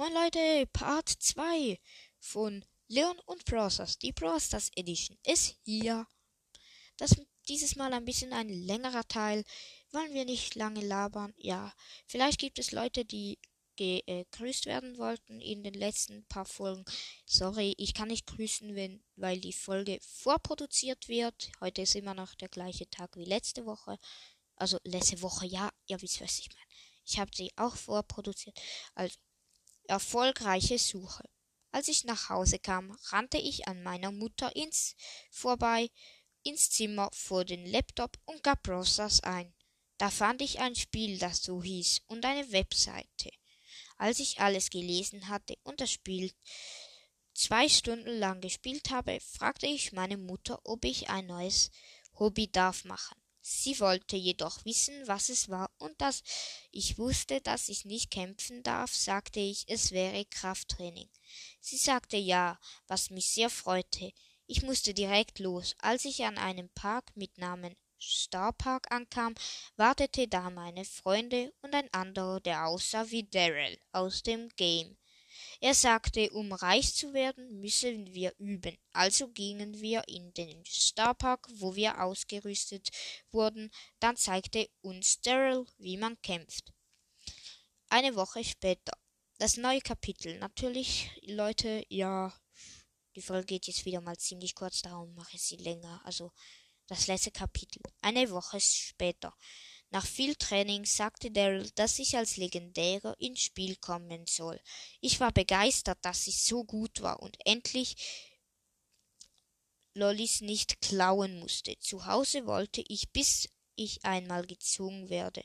Moin Leute, Part 2 von Leon und Browsers. Die Browsers Edition ist hier. Das dieses Mal ein bisschen ein längerer Teil. Wollen wir nicht lange labern? Ja, vielleicht gibt es Leute, die gegrüßt werden wollten in den letzten paar Folgen. Sorry, ich kann nicht grüßen, wenn, weil die Folge vorproduziert wird. Heute ist immer noch der gleiche Tag wie letzte Woche. Also letzte Woche, ja, ihr wisst, was ich meine. Ich habe sie auch vorproduziert. Also erfolgreiche Suche. Als ich nach Hause kam, rannte ich an meiner Mutter ins vorbei ins Zimmer vor den Laptop und gab Browsers ein. Da fand ich ein Spiel, das so hieß, und eine Webseite. Als ich alles gelesen hatte und das Spiel zwei Stunden lang gespielt habe, fragte ich meine Mutter, ob ich ein neues Hobby darf machen. Sie wollte jedoch wissen, was es war, und dass ich wusste, dass ich nicht kämpfen darf, sagte ich, es wäre Krafttraining. Sie sagte ja, was mich sehr freute. Ich musste direkt los. Als ich an einem Park mit Namen Starpark ankam, wartete da meine Freunde und ein anderer, der aussah wie Daryl aus dem Game. Er sagte, um reich zu werden, müssen wir üben. Also gingen wir in den Starpark, wo wir ausgerüstet wurden. Dann zeigte uns Daryl, wie man kämpft. Eine Woche später. Das neue Kapitel. Natürlich, Leute, ja, die Folge geht jetzt wieder mal ziemlich kurz, darum mache ich sie länger. Also das letzte Kapitel. Eine Woche später. Nach viel Training sagte Daryl, dass ich als Legendärer ins Spiel kommen soll. Ich war begeistert, dass ich so gut war und endlich Lollis nicht klauen musste. Zu Hause wollte ich, bis ich einmal gezwungen werde.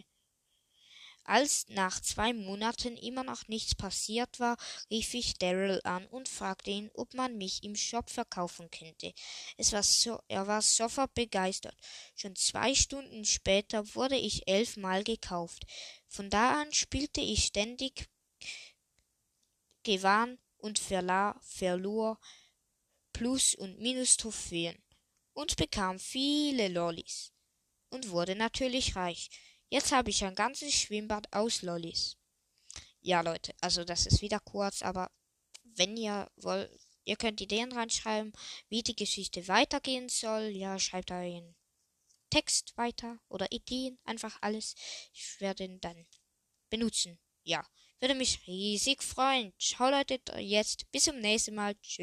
Als nach zwei Monaten immer noch nichts passiert war, rief ich Daryl an und fragte ihn, ob man mich im Shop verkaufen könnte. Es war so, er war sofort begeistert. Schon zwei Stunden später wurde ich elfmal gekauft. Von da an spielte ich ständig, gewann und verla, verlor Plus- und Minus-Trophäen und bekam viele Lollis und wurde natürlich reich. Jetzt habe ich ein ganzes Schwimmbad aus Lollis. Ja, Leute, also das ist wieder kurz, aber wenn ihr wollt, ihr könnt Ideen reinschreiben, wie die Geschichte weitergehen soll. Ja, schreibt einen Text weiter oder Ideen, einfach alles. Ich werde ihn dann benutzen. Ja, würde mich riesig freuen. Ciao Leute, jetzt bis zum nächsten Mal. Tschüss.